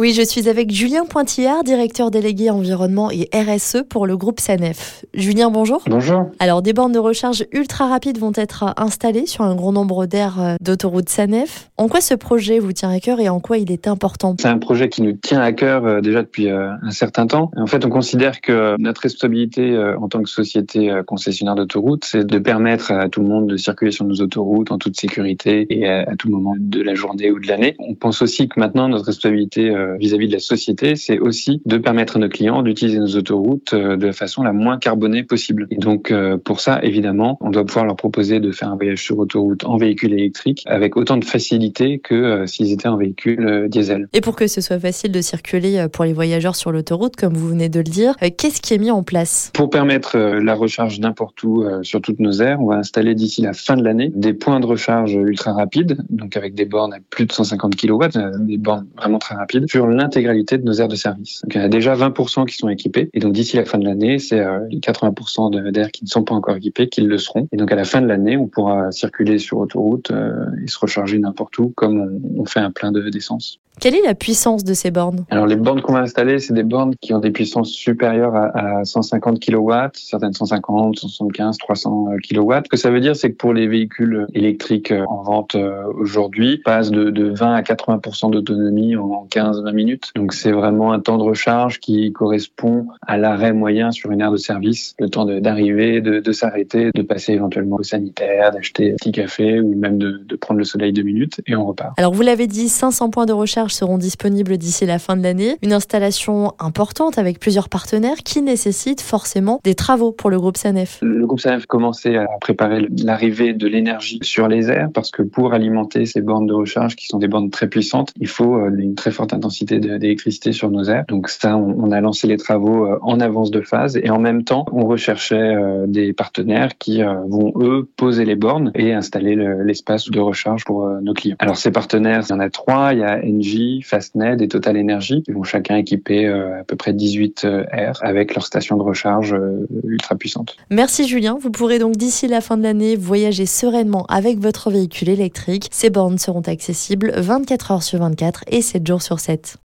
Oui, je suis avec Julien Pointillard, directeur délégué environnement et RSE pour le groupe SANEF. Julien, bonjour. Bonjour. Alors, des bornes de recharge ultra rapides vont être installées sur un grand nombre d'aires euh, d'autoroute SANEF. En quoi ce projet vous tient à cœur et en quoi il est important? C'est un projet qui nous tient à cœur euh, déjà depuis euh, un certain temps. En fait, on considère que notre responsabilité en tant que société concessionnaire d'autoroute, c'est de permettre à tout le monde de circuler sur nos autoroutes en toute sécurité et à tout moment de la journée ou de l'année. On pense aussi que maintenant, notre responsabilité vis-à-vis de la société, c'est aussi de permettre à nos clients d'utiliser nos autoroutes euh, de la façon la moins carbonée possible. Et donc euh, pour ça, évidemment, on doit pouvoir leur proposer de faire un voyage sur autoroute en véhicule électrique avec autant de facilité que euh, s'ils étaient en véhicule diesel. Et pour que ce soit facile de circuler pour les voyageurs sur l'autoroute, comme vous venez de le dire, qu'est-ce qui est mis en place? Pour permettre la recharge n'importe où sur toutes nos aires, on va installer d'ici la fin de l'année des points de recharge ultra rapides, donc avec des bornes à plus de 150 kW, des bornes vraiment très rapides sur l'intégralité de nos aires de service. Donc, il y a déjà 20% qui sont équipés. Et donc, d'ici la fin de l'année, c'est euh, les 80% d'aires qui ne sont pas encore équipés qui le seront. Et donc, à la fin de l'année, on pourra circuler sur autoroute euh, et se recharger n'importe où comme on, fait un plein d'essence. Quelle est la puissance de ces bornes? Alors les bornes qu'on va installer, c'est des bornes qui ont des puissances supérieures à, 150 kW, certaines 150, 175, 300 kW. Ce que ça veut dire, c'est que pour les véhicules électriques euh, en vente aujourd'hui, passe de, de 20 à 80% d'autonomie en 15-20 minutes. Donc c'est vraiment un temps de recharge qui correspond à l'arrêt moyen sur une aire de service, le temps d'arriver, de, de, s'arrêter, de passer éventuellement au sanitaire, d'acheter un petit café ou même de, de prendre le soleil deux minutes et on repart. Alors vous l'avez dit, 500 points de recharge seront disponibles d'ici la fin de l'année. Une installation importante avec plusieurs partenaires qui nécessite forcément des travaux pour le groupe SANEF. Le groupe SANEF commençait à préparer l'arrivée de l'énergie sur les airs parce que pour alimenter ces bornes de recharge qui sont des bornes très puissantes, il faut euh, une très forte intensité d'électricité sur nos aires. Donc ça, on, a lancé les travaux euh, en avance de phase et en même temps, on recherchait euh, des partenaires qui euh, vont eux poser les bornes et installer l'espace de recharge pour nos clients. Alors ces partenaires, il y en a trois. Il y a Engie, Fastned et Total Energy qui vont chacun équiper à peu près 18 aires avec leur station de recharge ultra puissante. Merci Julien. Vous pourrez donc d'ici la fin de l'année voyager sereinement avec votre véhicule électrique. Ces bornes seront accessibles 24 heures sur 24 et 7 jours sur 7.